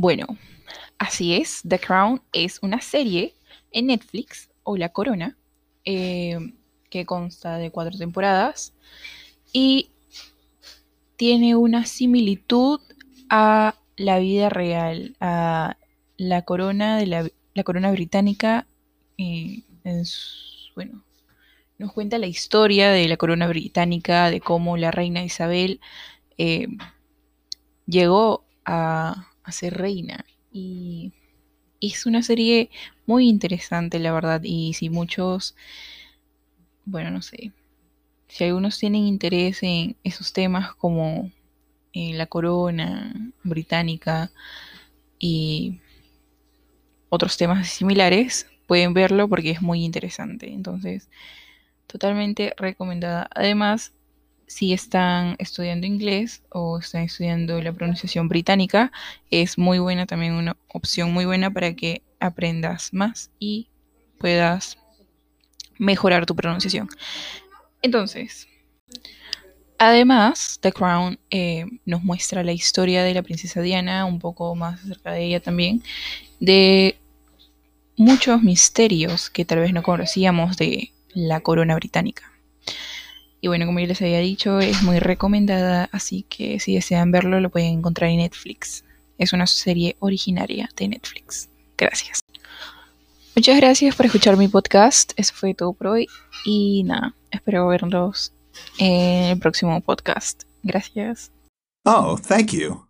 Bueno, así es, The Crown es una serie en Netflix o La Corona eh, que consta de cuatro temporadas y tiene una similitud a la vida real, a la corona de la, corona británica. Eh, bueno, nos cuenta la historia de la corona británica, de cómo la reina Isabel eh, llegó a, ser reina. Y es una serie muy interesante, la verdad. Y si muchos, bueno, no sé, si algunos tienen interés en esos temas como eh, la corona británica y otros temas similares, pueden verlo porque es muy interesante. Entonces, totalmente recomendada. Además, si están estudiando inglés o están estudiando la pronunciación británica, es muy buena, también una opción muy buena para que aprendas más y puedas mejorar tu pronunciación. Entonces, además, The Crown eh, nos muestra la historia de la princesa Diana, un poco más acerca de ella también, de muchos misterios que tal vez no conocíamos de la corona británica. Y bueno, como ya les había dicho, es muy recomendada, así que si desean verlo lo pueden encontrar en Netflix. Es una serie originaria de Netflix. Gracias. Muchas gracias por escuchar mi podcast. Eso fue todo por hoy. Y nada, espero verlos en el próximo podcast. Gracias. Oh, thank you.